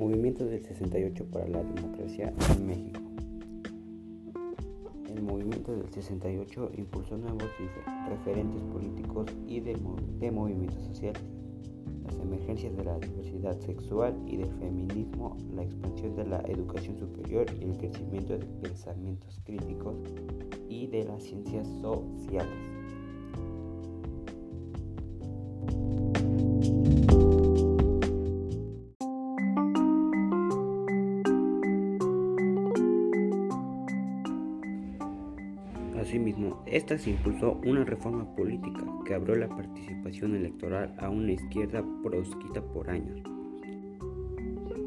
movimiento del 68 para la democracia en México. El movimiento del 68 impulsó nuevos referentes políticos y de, movimientos sociales, las emergencias de la diversidad sexual y del feminismo, la expansión de la educación superior y el crecimiento de pensamientos críticos y de las ciencias sociales. Asimismo, esta se impulsó una reforma política que abrió la participación electoral a una izquierda proscrita por años.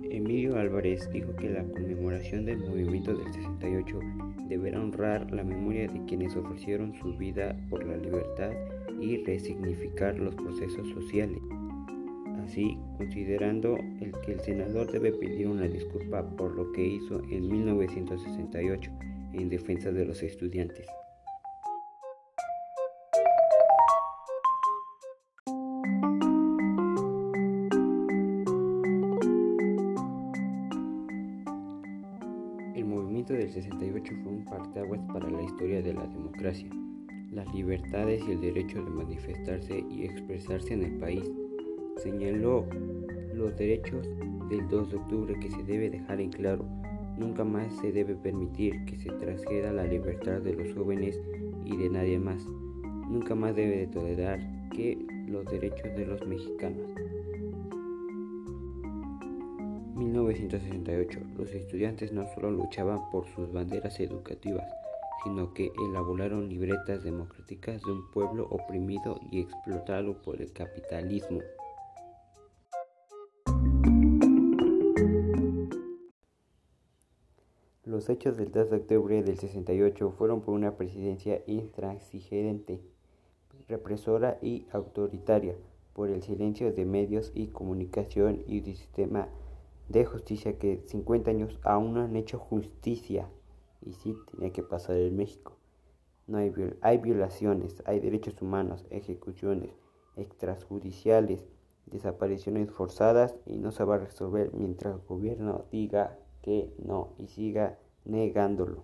Emilio Álvarez dijo que la conmemoración del movimiento del 68 deberá honrar la memoria de quienes ofrecieron su vida por la libertad y resignificar los procesos sociales. Así, considerando el que el senador debe pedir una disculpa por lo que hizo en 1968 en defensa de los estudiantes. Movimiento del 68 fue un parteaguas para la historia de la democracia, las libertades y el derecho de manifestarse y expresarse en el país. Señaló los derechos del 2 de octubre que se debe dejar en claro Nunca más se debe permitir que se trasgreda la libertad de los jóvenes y de nadie más. Nunca más debe de tolerar que los derechos de los mexicanos. 1968. Los estudiantes no solo luchaban por sus banderas educativas, sino que elaboraron libretas democráticas de un pueblo oprimido y explotado por el capitalismo. Los hechos del 2 de octubre del 68 fueron por una presidencia intransigente, represora y autoritaria, por el silencio de medios y comunicación y un sistema de justicia que 50 años aún no han hecho justicia. Y sí, tenía que pasar en México. No hay, hay violaciones, hay derechos humanos, ejecuciones extrajudiciales, desapariciones forzadas y no se va a resolver mientras el gobierno diga que no y siga negándolo.